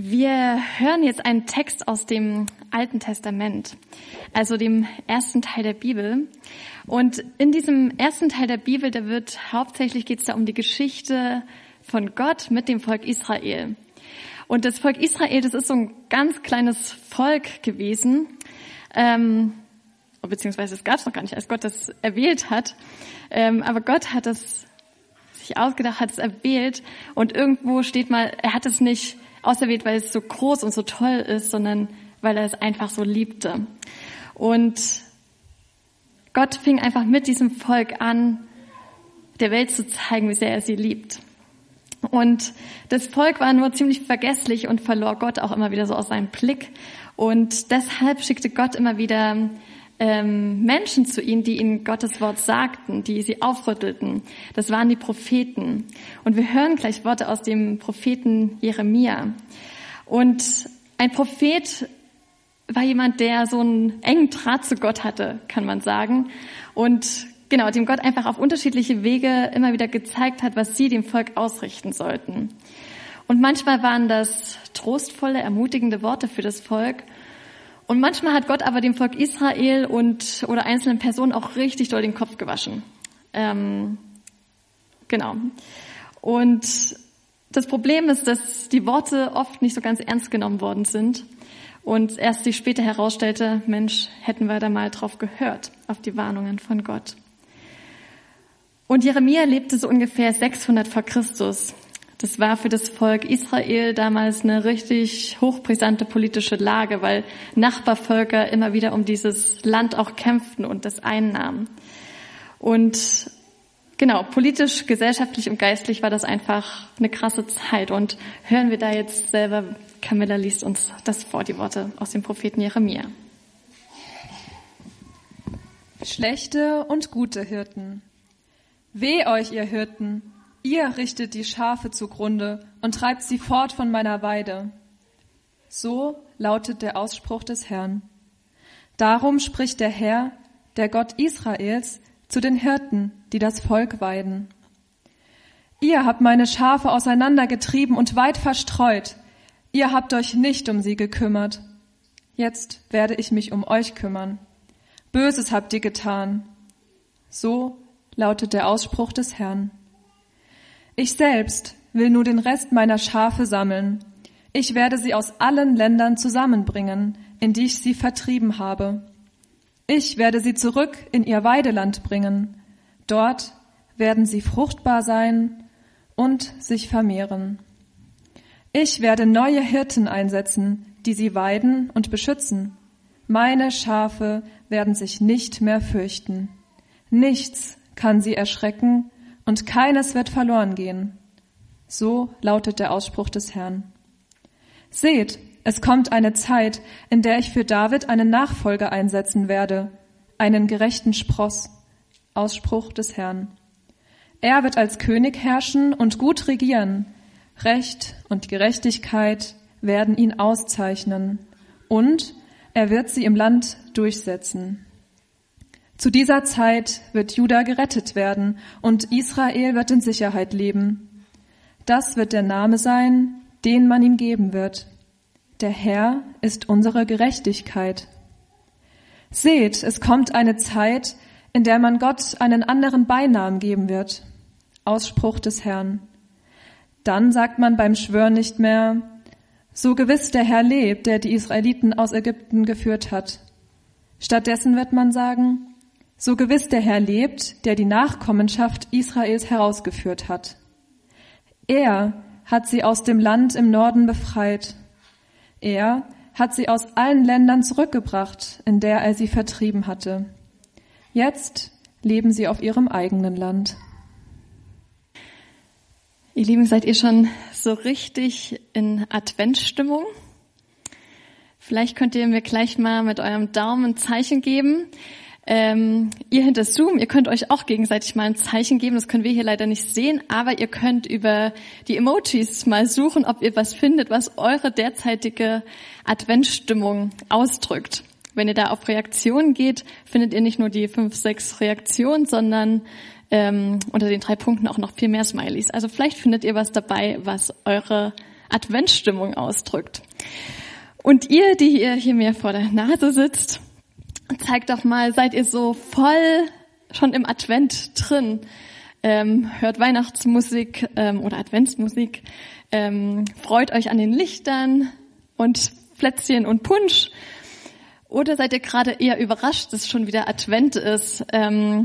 Wir hören jetzt einen Text aus dem Alten Testament, also dem ersten Teil der Bibel. Und in diesem ersten Teil der Bibel, da wird hauptsächlich geht es da um die Geschichte von Gott mit dem Volk Israel. Und das Volk Israel, das ist so ein ganz kleines Volk gewesen, ähm, beziehungsweise es gab es noch gar nicht, als Gott das erwählt hat. Ähm, aber Gott hat es sich ausgedacht, hat es erwählt und irgendwo steht mal, er hat es nicht auserwählt, weil es so groß und so toll ist, sondern weil er es einfach so liebte. Und Gott fing einfach mit diesem Volk an, der Welt zu zeigen, wie sehr er sie liebt. Und das Volk war nur ziemlich vergesslich und verlor Gott auch immer wieder so aus seinem Blick. Und deshalb schickte Gott immer wieder ähm, Menschen zu ihnen, die ihnen Gottes Wort sagten, die sie aufrüttelten. Das waren die Propheten. Und wir hören gleich Worte aus dem Propheten Jeremia. Und ein Prophet war jemand, der so einen engen Draht zu Gott hatte, kann man sagen. Und genau, dem Gott einfach auf unterschiedliche Wege immer wieder gezeigt hat, was sie dem Volk ausrichten sollten. Und manchmal waren das trostvolle, ermutigende Worte für das Volk. Und manchmal hat Gott aber dem Volk Israel und oder einzelnen Personen auch richtig doll den Kopf gewaschen. Ähm, genau. Und das Problem ist, dass die Worte oft nicht so ganz ernst genommen worden sind und erst sich später herausstellte, Mensch, hätten wir da mal drauf gehört, auf die Warnungen von Gott. Und Jeremia lebte so ungefähr 600 vor Christus. Das war für das Volk Israel damals eine richtig hochbrisante politische Lage, weil Nachbarvölker immer wieder um dieses Land auch kämpften und das einnahmen. Und genau, politisch, gesellschaftlich und geistlich war das einfach eine krasse Zeit. Und hören wir da jetzt selber, Camilla liest uns das vor, die Worte aus dem Propheten Jeremia. Schlechte und gute Hirten. Weh euch, ihr Hirten, Ihr richtet die Schafe zugrunde und treibt sie fort von meiner Weide. So lautet der Ausspruch des Herrn. Darum spricht der Herr, der Gott Israels, zu den Hirten, die das Volk weiden. Ihr habt meine Schafe auseinandergetrieben und weit verstreut. Ihr habt euch nicht um sie gekümmert. Jetzt werde ich mich um euch kümmern. Böses habt ihr getan. So lautet der Ausspruch des Herrn. Ich selbst will nur den Rest meiner Schafe sammeln. Ich werde sie aus allen Ländern zusammenbringen, in die ich sie vertrieben habe. Ich werde sie zurück in ihr Weideland bringen. Dort werden sie fruchtbar sein und sich vermehren. Ich werde neue Hirten einsetzen, die sie weiden und beschützen. Meine Schafe werden sich nicht mehr fürchten. Nichts kann sie erschrecken und keines wird verloren gehen. So lautet der Ausspruch des Herrn. Seht, es kommt eine Zeit, in der ich für David einen Nachfolger einsetzen werde, einen gerechten Spross. Ausspruch des Herrn. Er wird als König herrschen und gut regieren. Recht und Gerechtigkeit werden ihn auszeichnen. Und er wird sie im Land durchsetzen. Zu dieser Zeit wird Juda gerettet werden und Israel wird in Sicherheit leben. Das wird der Name sein, den man ihm geben wird. Der Herr ist unsere Gerechtigkeit. Seht, es kommt eine Zeit, in der man Gott einen anderen Beinamen geben wird. Ausspruch des Herrn. Dann sagt man beim Schwören nicht mehr, so gewiss der Herr lebt, der die Israeliten aus Ägypten geführt hat. Stattdessen wird man sagen, so gewiss der Herr lebt, der die Nachkommenschaft Israels herausgeführt hat. Er hat sie aus dem Land im Norden befreit. Er hat sie aus allen Ländern zurückgebracht, in der er sie vertrieben hatte. Jetzt leben sie auf ihrem eigenen Land. Ihr Lieben, seid ihr schon so richtig in Adventsstimmung? Vielleicht könnt ihr mir gleich mal mit eurem Daumen ein Zeichen geben, ähm, ihr hinter Zoom, ihr könnt euch auch gegenseitig mal ein Zeichen geben. Das können wir hier leider nicht sehen, aber ihr könnt über die Emojis mal suchen, ob ihr was findet, was eure derzeitige Adventsstimmung ausdrückt. Wenn ihr da auf Reaktionen geht, findet ihr nicht nur die fünf, sechs Reaktionen, sondern ähm, unter den drei Punkten auch noch viel mehr Smileys. Also vielleicht findet ihr was dabei, was eure Adventsstimmung ausdrückt. Und ihr, die hier, hier mir vor der Nase sitzt, zeigt doch mal, seid ihr so voll schon im Advent drin? Ähm, hört Weihnachtsmusik ähm, oder Adventsmusik, ähm, freut euch an den Lichtern und Plätzchen und Punsch. Oder seid ihr gerade eher überrascht, dass schon wieder Advent ist? Ähm,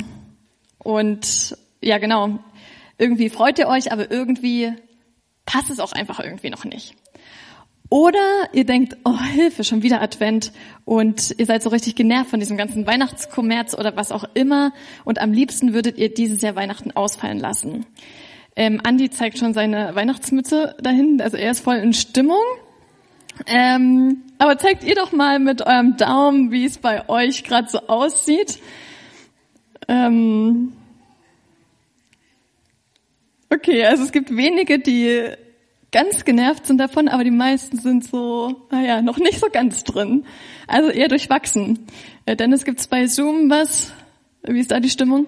und ja, genau, irgendwie freut ihr euch, aber irgendwie passt es auch einfach irgendwie noch nicht. Oder ihr denkt, oh Hilfe, schon wieder Advent und ihr seid so richtig genervt von diesem ganzen Weihnachtskommerz oder was auch immer und am liebsten würdet ihr dieses Jahr Weihnachten ausfallen lassen. Ähm, Andi zeigt schon seine Weihnachtsmütze dahin, also er ist voll in Stimmung. Ähm, aber zeigt ihr doch mal mit eurem Daumen, wie es bei euch gerade so aussieht. Ähm, okay, also es gibt wenige, die ganz genervt sind davon, aber die meisten sind so, naja, noch nicht so ganz drin. Also eher durchwachsen. Äh, Dennis, gibt's bei Zoom was? Wie ist da die Stimmung?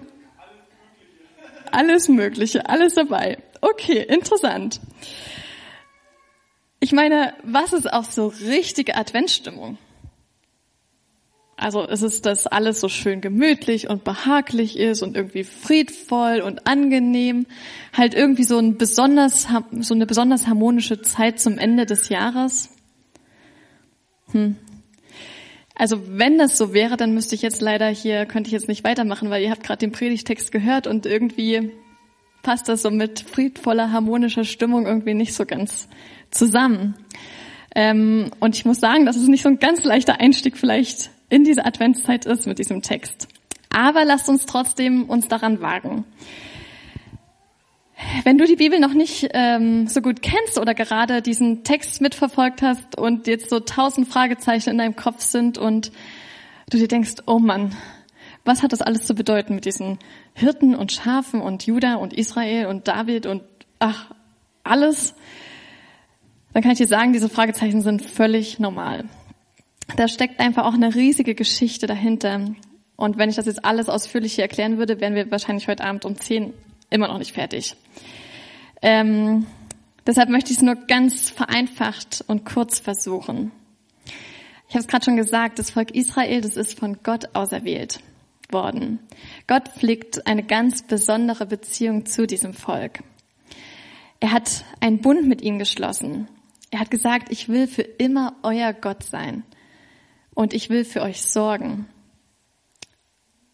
Alles Mögliche, alles dabei. Okay, interessant. Ich meine, was ist auch so richtige Adventsstimmung? Also es ist, dass alles so schön gemütlich und behaglich ist und irgendwie friedvoll und angenehm. Halt irgendwie so, ein besonders, so eine besonders harmonische Zeit zum Ende des Jahres. Hm. Also wenn das so wäre, dann müsste ich jetzt leider hier, könnte ich jetzt nicht weitermachen, weil ihr habt gerade den Predigtext gehört und irgendwie passt das so mit friedvoller, harmonischer Stimmung irgendwie nicht so ganz zusammen. Ähm, und ich muss sagen, das ist nicht so ein ganz leichter Einstieg vielleicht in diese Adventszeit ist mit diesem Text. Aber lasst uns trotzdem uns daran wagen. Wenn du die Bibel noch nicht ähm, so gut kennst oder gerade diesen Text mitverfolgt hast und jetzt so tausend Fragezeichen in deinem Kopf sind und du dir denkst, oh Mann, was hat das alles zu bedeuten mit diesen Hirten und Schafen und Juda und Israel und David und ach, alles, dann kann ich dir sagen, diese Fragezeichen sind völlig normal da steckt einfach auch eine riesige Geschichte dahinter. Und wenn ich das jetzt alles ausführlich hier erklären würde, wären wir wahrscheinlich heute Abend um zehn immer noch nicht fertig. Ähm, deshalb möchte ich es nur ganz vereinfacht und kurz versuchen. Ich habe es gerade schon gesagt, das Volk Israel, das ist von Gott auserwählt worden. Gott pflegt eine ganz besondere Beziehung zu diesem Volk. Er hat einen Bund mit ihnen geschlossen. Er hat gesagt, ich will für immer euer Gott sein und ich will für euch sorgen.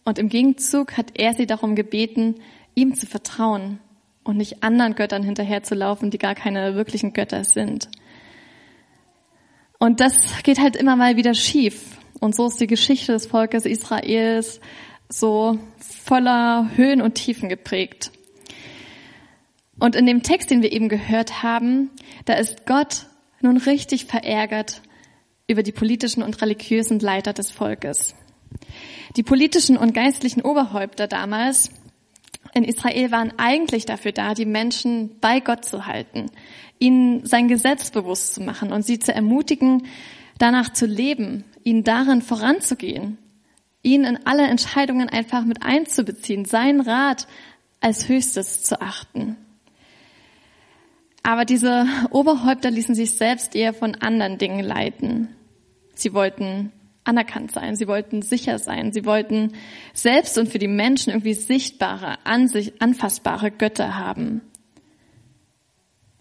Und im Gegenzug hat er sie darum gebeten, ihm zu vertrauen und nicht anderen Göttern hinterherzulaufen, die gar keine wirklichen Götter sind. Und das geht halt immer mal wieder schief. Und so ist die Geschichte des Volkes Israels so voller Höhen und Tiefen geprägt. Und in dem Text, den wir eben gehört haben, da ist Gott nun richtig verärgert über die politischen und religiösen Leiter des Volkes. Die politischen und geistlichen Oberhäupter damals in Israel waren eigentlich dafür da, die Menschen bei Gott zu halten, ihnen sein Gesetz bewusst zu machen und sie zu ermutigen, danach zu leben, ihnen darin voranzugehen, ihn in alle Entscheidungen einfach mit einzubeziehen, seinen Rat als höchstes zu achten. Aber diese Oberhäupter ließen sich selbst eher von anderen Dingen leiten. Sie wollten anerkannt sein, sie wollten sicher sein, sie wollten selbst und für die Menschen irgendwie sichtbare, anfassbare Götter haben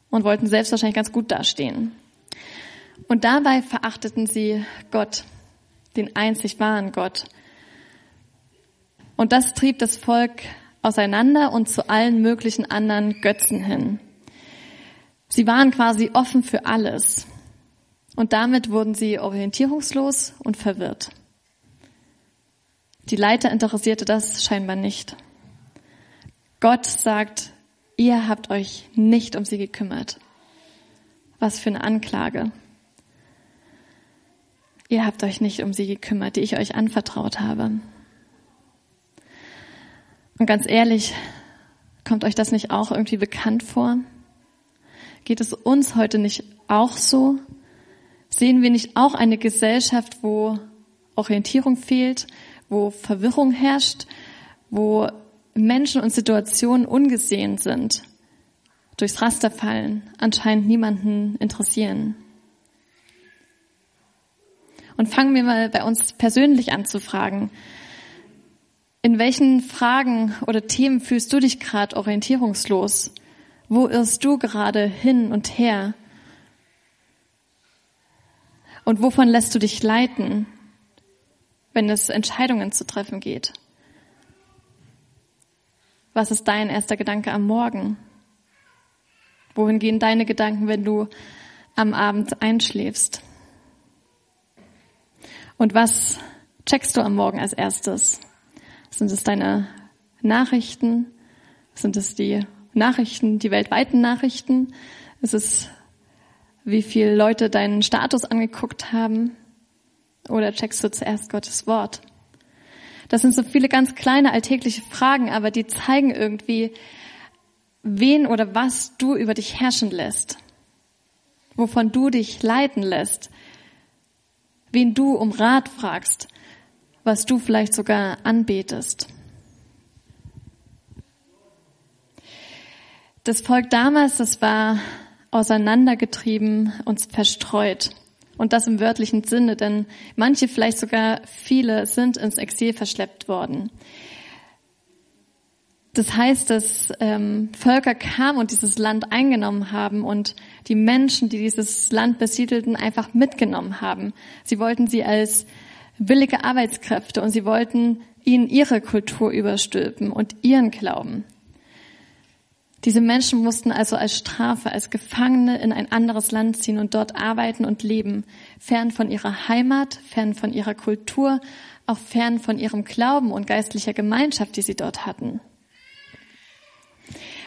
und wollten selbst wahrscheinlich ganz gut dastehen. Und dabei verachteten sie Gott, den einzig wahren Gott. Und das trieb das Volk auseinander und zu allen möglichen anderen Götzen hin. Sie waren quasi offen für alles. Und damit wurden sie orientierungslos und verwirrt. Die Leiter interessierte das scheinbar nicht. Gott sagt, ihr habt euch nicht um sie gekümmert. Was für eine Anklage. Ihr habt euch nicht um sie gekümmert, die ich euch anvertraut habe. Und ganz ehrlich, kommt euch das nicht auch irgendwie bekannt vor? Geht es uns heute nicht auch so? Sehen wir nicht auch eine Gesellschaft, wo Orientierung fehlt, wo Verwirrung herrscht, wo Menschen und Situationen ungesehen sind durchs Raster fallen, anscheinend niemanden interessieren. Und fangen wir mal bei uns persönlich an zu fragen. In welchen Fragen oder Themen fühlst du dich gerade orientierungslos? Wo irrst du gerade hin und her? Und wovon lässt du dich leiten, wenn es Entscheidungen zu treffen geht? Was ist dein erster Gedanke am Morgen? Wohin gehen deine Gedanken, wenn du am Abend einschläfst? Und was checkst du am Morgen als erstes? Sind es deine Nachrichten? Sind es die Nachrichten, die weltweiten Nachrichten? Ist es, wie viele Leute deinen Status angeguckt haben? Oder checkst du zuerst Gottes Wort? Das sind so viele ganz kleine alltägliche Fragen, aber die zeigen irgendwie, wen oder was du über dich herrschen lässt, wovon du dich leiten lässt, wen du um Rat fragst, was du vielleicht sogar anbetest. Das Volk damals, das war auseinandergetrieben und verstreut. Und das im wörtlichen Sinne, denn manche, vielleicht sogar viele, sind ins Exil verschleppt worden. Das heißt, dass ähm, Völker kamen und dieses Land eingenommen haben und die Menschen, die dieses Land besiedelten, einfach mitgenommen haben. Sie wollten sie als billige Arbeitskräfte und sie wollten ihnen ihre Kultur überstülpen und ihren Glauben. Diese Menschen mussten also als Strafe, als Gefangene in ein anderes Land ziehen und dort arbeiten und leben, fern von ihrer Heimat, fern von ihrer Kultur, auch fern von ihrem Glauben und geistlicher Gemeinschaft, die sie dort hatten.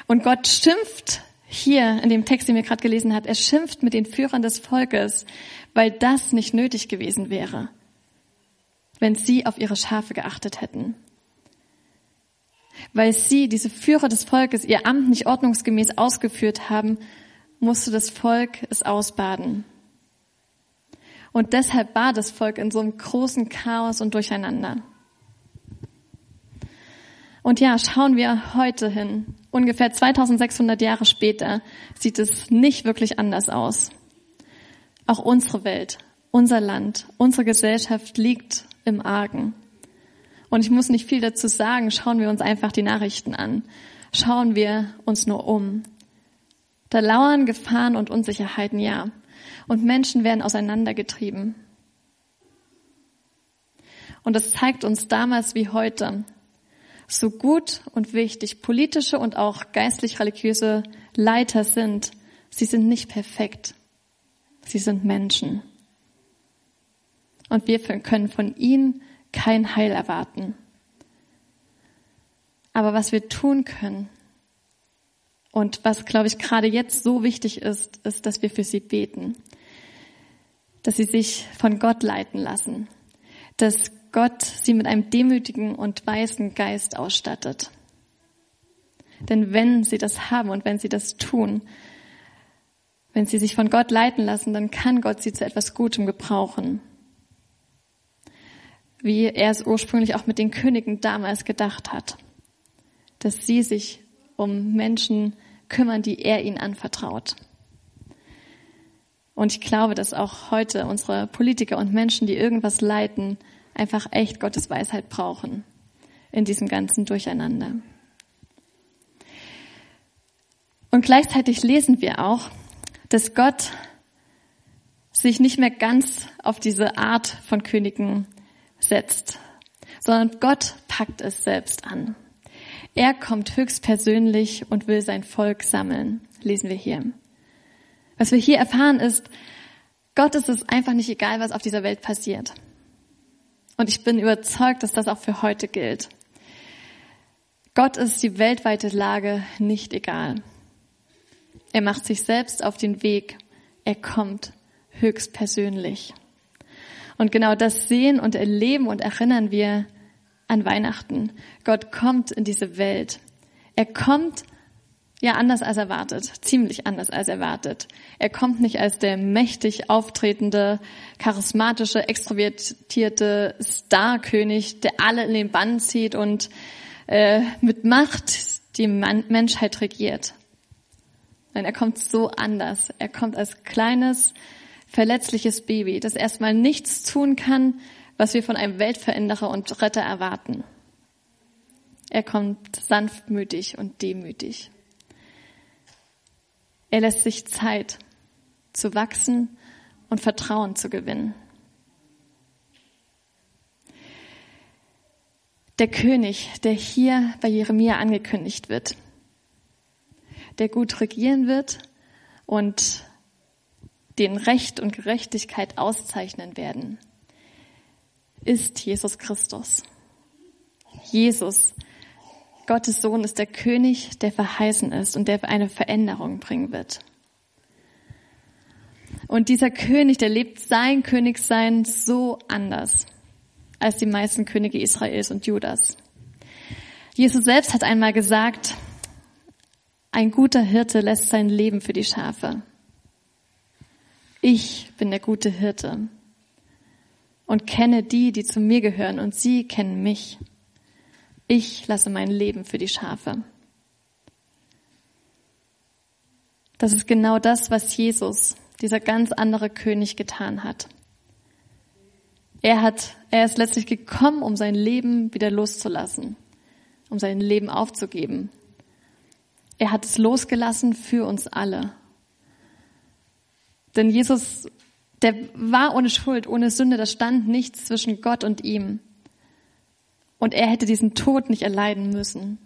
Und Gott schimpft hier in dem Text, den wir gerade gelesen haben, er schimpft mit den Führern des Volkes, weil das nicht nötig gewesen wäre, wenn sie auf ihre Schafe geachtet hätten weil sie, diese Führer des Volkes, ihr Amt nicht ordnungsgemäß ausgeführt haben, musste das Volk es ausbaden. Und deshalb war das Volk in so einem großen Chaos und Durcheinander. Und ja, schauen wir heute hin. Ungefähr 2600 Jahre später sieht es nicht wirklich anders aus. Auch unsere Welt, unser Land, unsere Gesellschaft liegt im Argen. Und ich muss nicht viel dazu sagen. Schauen wir uns einfach die Nachrichten an. Schauen wir uns nur um. Da lauern Gefahren und Unsicherheiten, ja. Und Menschen werden auseinandergetrieben. Und das zeigt uns damals wie heute, so gut und wichtig politische und auch geistlich-religiöse Leiter sind, sie sind nicht perfekt. Sie sind Menschen. Und wir können von ihnen kein Heil erwarten. Aber was wir tun können und was, glaube ich, gerade jetzt so wichtig ist, ist, dass wir für sie beten. Dass sie sich von Gott leiten lassen. Dass Gott sie mit einem demütigen und weißen Geist ausstattet. Denn wenn sie das haben und wenn sie das tun, wenn sie sich von Gott leiten lassen, dann kann Gott sie zu etwas Gutem gebrauchen wie er es ursprünglich auch mit den Königen damals gedacht hat. Dass sie sich um Menschen kümmern, die er ihnen anvertraut. Und ich glaube, dass auch heute unsere Politiker und Menschen, die irgendwas leiten, einfach echt Gottes Weisheit brauchen in diesem ganzen Durcheinander. Und gleichzeitig lesen wir auch, dass Gott sich nicht mehr ganz auf diese Art von Königen setzt, sondern Gott packt es selbst an. Er kommt höchstpersönlich und will sein Volk sammeln, lesen wir hier. Was wir hier erfahren ist, Gott ist es einfach nicht egal, was auf dieser Welt passiert. Und ich bin überzeugt, dass das auch für heute gilt. Gott ist die weltweite Lage nicht egal. Er macht sich selbst auf den Weg. Er kommt höchstpersönlich. Und genau das sehen und erleben und erinnern wir an Weihnachten. Gott kommt in diese Welt. Er kommt ja anders als erwartet, ziemlich anders als erwartet. Er kommt nicht als der mächtig auftretende, charismatische, extrovertierte Starkönig, der alle in den Bann zieht und äh, mit Macht die Man Menschheit regiert, Nein, er kommt so anders. Er kommt als kleines, verletzliches Baby, das erstmal nichts tun kann, was wir von einem Weltveränderer und Retter erwarten. Er kommt sanftmütig und demütig. Er lässt sich Zeit zu wachsen und Vertrauen zu gewinnen. Der König, der hier bei Jeremia angekündigt wird, der gut regieren wird und den Recht und Gerechtigkeit auszeichnen werden, ist Jesus Christus. Jesus, Gottes Sohn, ist der König, der verheißen ist und der eine Veränderung bringen wird. Und dieser König, der lebt sein Königsein so anders als die meisten Könige Israels und Judas. Jesus selbst hat einmal gesagt, ein guter Hirte lässt sein Leben für die Schafe. Ich bin der gute Hirte und kenne die, die zu mir gehören, und sie kennen mich. Ich lasse mein Leben für die Schafe. Das ist genau das, was Jesus, dieser ganz andere König, getan hat. Er hat, er ist letztlich gekommen, um sein Leben wieder loszulassen, um sein Leben aufzugeben. Er hat es losgelassen für uns alle. Denn Jesus, der war ohne Schuld, ohne Sünde, da stand nichts zwischen Gott und ihm. Und er hätte diesen Tod nicht erleiden müssen.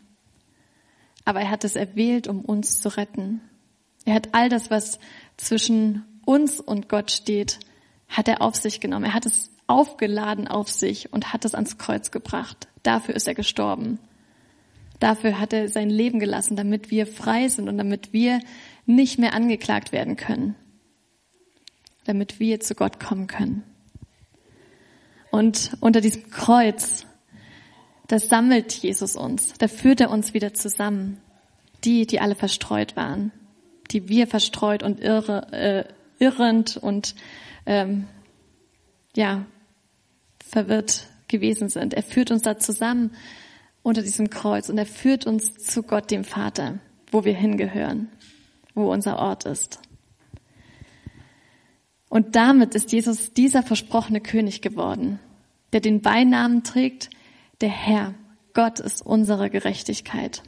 Aber er hat es erwählt, um uns zu retten. Er hat all das, was zwischen uns und Gott steht, hat er auf sich genommen. Er hat es aufgeladen auf sich und hat es ans Kreuz gebracht. Dafür ist er gestorben. Dafür hat er sein Leben gelassen, damit wir frei sind und damit wir nicht mehr angeklagt werden können. Damit wir zu Gott kommen können. Und unter diesem Kreuz, das sammelt Jesus uns. Da führt er uns wieder zusammen. Die, die alle verstreut waren. Die wir verstreut und irre, äh, irrend und ähm, ja verwirrt gewesen sind. Er führt uns da zusammen unter diesem Kreuz und er führt uns zu Gott, dem Vater, wo wir hingehören, wo unser Ort ist. Und damit ist Jesus dieser versprochene König geworden, der den Beinamen trägt, der Herr. Gott ist unsere Gerechtigkeit.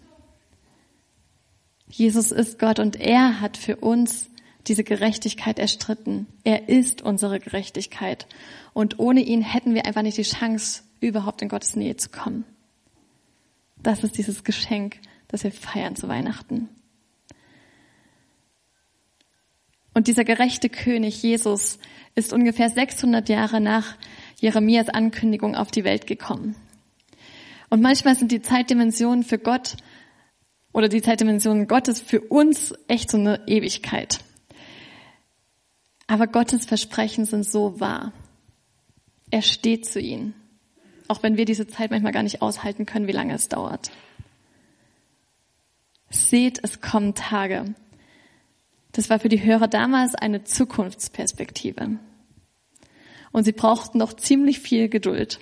Jesus ist Gott und er hat für uns diese Gerechtigkeit erstritten. Er ist unsere Gerechtigkeit. Und ohne ihn hätten wir einfach nicht die Chance, überhaupt in Gottes Nähe zu kommen. Das ist dieses Geschenk, das wir feiern zu Weihnachten. Und dieser gerechte König Jesus ist ungefähr 600 Jahre nach Jeremias Ankündigung auf die Welt gekommen. Und manchmal sind die Zeitdimensionen für Gott oder die Zeitdimensionen Gottes für uns echt so eine Ewigkeit. Aber Gottes Versprechen sind so wahr. Er steht zu ihnen. Auch wenn wir diese Zeit manchmal gar nicht aushalten können, wie lange es dauert. Seht, es kommen Tage. Das war für die Hörer damals eine Zukunftsperspektive. Und sie brauchten noch ziemlich viel Geduld.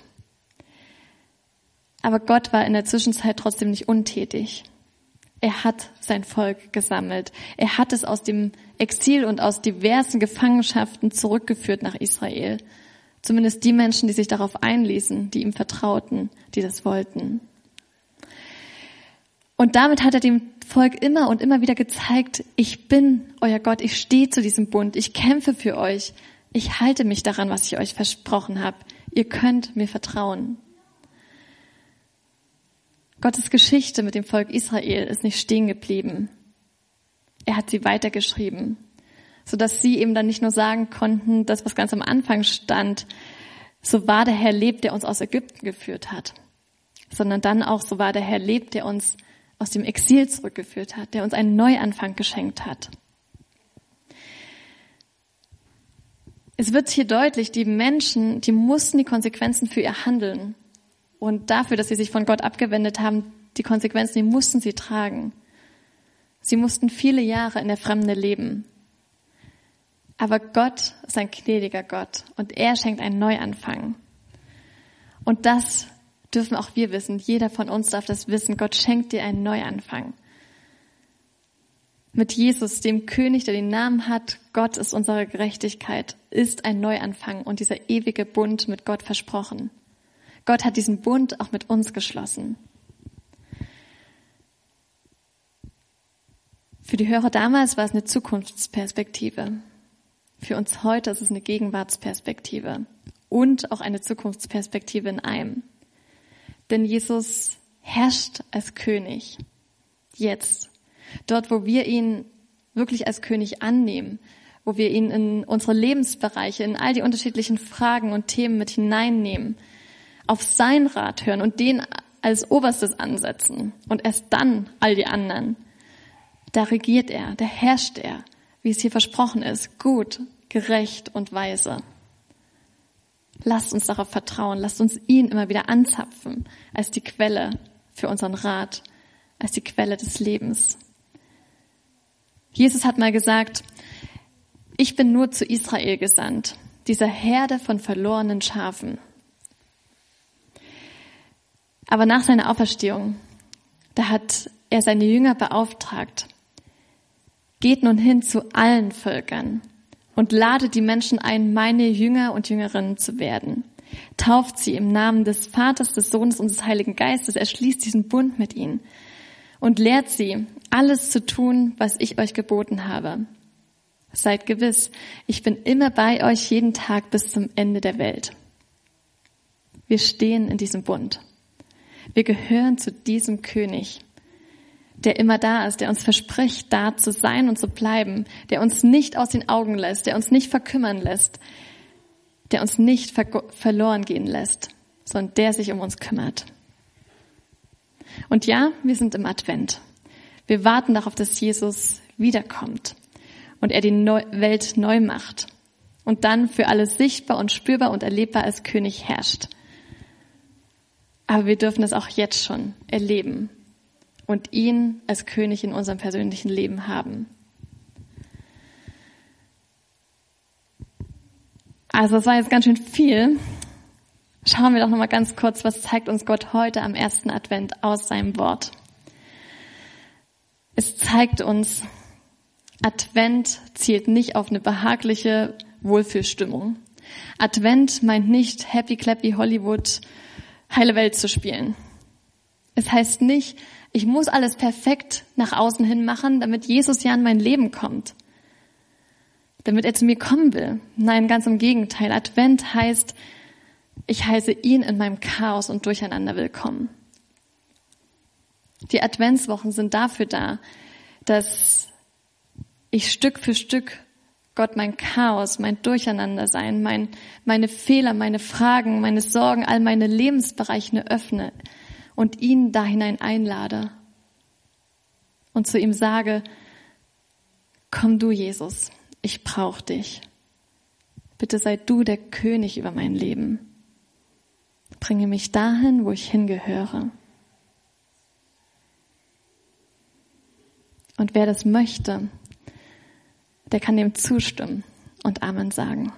Aber Gott war in der Zwischenzeit trotzdem nicht untätig. Er hat sein Volk gesammelt. Er hat es aus dem Exil und aus diversen Gefangenschaften zurückgeführt nach Israel. Zumindest die Menschen, die sich darauf einließen, die ihm vertrauten, die das wollten. Und damit hat er dem Volk immer und immer wieder gezeigt, ich bin euer Gott, ich stehe zu diesem Bund, ich kämpfe für euch, ich halte mich daran, was ich euch versprochen habe. Ihr könnt mir vertrauen. Gottes Geschichte mit dem Volk Israel ist nicht stehen geblieben. Er hat sie weitergeschrieben, sodass sie eben dann nicht nur sagen konnten, das, was ganz am Anfang stand, so war der Herr lebt, der uns aus Ägypten geführt hat, sondern dann auch, so war der Herr lebt, der uns aus dem Exil zurückgeführt hat, der uns einen Neuanfang geschenkt hat. Es wird hier deutlich, die Menschen, die mussten die Konsequenzen für ihr Handeln und dafür, dass sie sich von Gott abgewendet haben, die Konsequenzen, die mussten sie tragen. Sie mussten viele Jahre in der Fremde leben. Aber Gott ist ein gnädiger Gott und er schenkt einen Neuanfang. Und das dürfen auch wir wissen. Jeder von uns darf das wissen. Gott schenkt dir einen Neuanfang. Mit Jesus, dem König, der den Namen hat, Gott ist unsere Gerechtigkeit, ist ein Neuanfang und dieser ewige Bund mit Gott versprochen. Gott hat diesen Bund auch mit uns geschlossen. Für die Hörer damals war es eine Zukunftsperspektive. Für uns heute ist es eine Gegenwartsperspektive und auch eine Zukunftsperspektive in einem. Denn Jesus herrscht als König. Jetzt. Dort, wo wir ihn wirklich als König annehmen, wo wir ihn in unsere Lebensbereiche, in all die unterschiedlichen Fragen und Themen mit hineinnehmen, auf sein Rat hören und den als oberstes ansetzen und erst dann all die anderen da regiert er, da herrscht er, wie es hier versprochen ist, gut, gerecht und weise. Lasst uns darauf vertrauen, lasst uns ihn immer wieder anzapfen als die Quelle für unseren Rat, als die Quelle des Lebens. Jesus hat mal gesagt, ich bin nur zu Israel gesandt, dieser Herde von verlorenen Schafen. Aber nach seiner Auferstehung, da hat er seine Jünger beauftragt, Geht nun hin zu allen Völkern und ladet die Menschen ein, meine Jünger und Jüngerinnen zu werden. Tauft sie im Namen des Vaters, des Sohnes und des Heiligen Geistes. Er schließt diesen Bund mit ihnen und lehrt sie, alles zu tun, was ich euch geboten habe. Seid gewiss, ich bin immer bei euch jeden Tag bis zum Ende der Welt. Wir stehen in diesem Bund. Wir gehören zu diesem König der immer da ist, der uns verspricht, da zu sein und zu bleiben, der uns nicht aus den Augen lässt, der uns nicht verkümmern lässt, der uns nicht ver verloren gehen lässt, sondern der sich um uns kümmert. Und ja, wir sind im Advent. Wir warten darauf, dass Jesus wiederkommt und er die Neu Welt neu macht und dann für alle sichtbar und spürbar und erlebbar als König herrscht. Aber wir dürfen es auch jetzt schon erleben und ihn als König in unserem persönlichen Leben haben. Also das war jetzt ganz schön viel. Schauen wir doch noch mal ganz kurz, was zeigt uns Gott heute am ersten Advent aus seinem Wort. Es zeigt uns, Advent zielt nicht auf eine behagliche Wohlfühlstimmung. Advent meint nicht Happy Clappy Hollywood heile Welt zu spielen. Es heißt nicht, ich muss alles perfekt nach außen hin machen, damit Jesus ja in mein Leben kommt. Damit er zu mir kommen will. Nein, ganz im Gegenteil. Advent heißt, ich heiße ihn in meinem Chaos und Durcheinander willkommen. Die Adventswochen sind dafür da, dass ich Stück für Stück Gott mein Chaos, mein Durcheinandersein, mein, meine Fehler, meine Fragen, meine Sorgen, all meine Lebensbereiche öffne und ihn da hinein einlade und zu ihm sage, komm du Jesus, ich brauche dich. Bitte sei du der König über mein Leben. Bringe mich dahin, wo ich hingehöre. Und wer das möchte, der kann dem zustimmen und Amen sagen.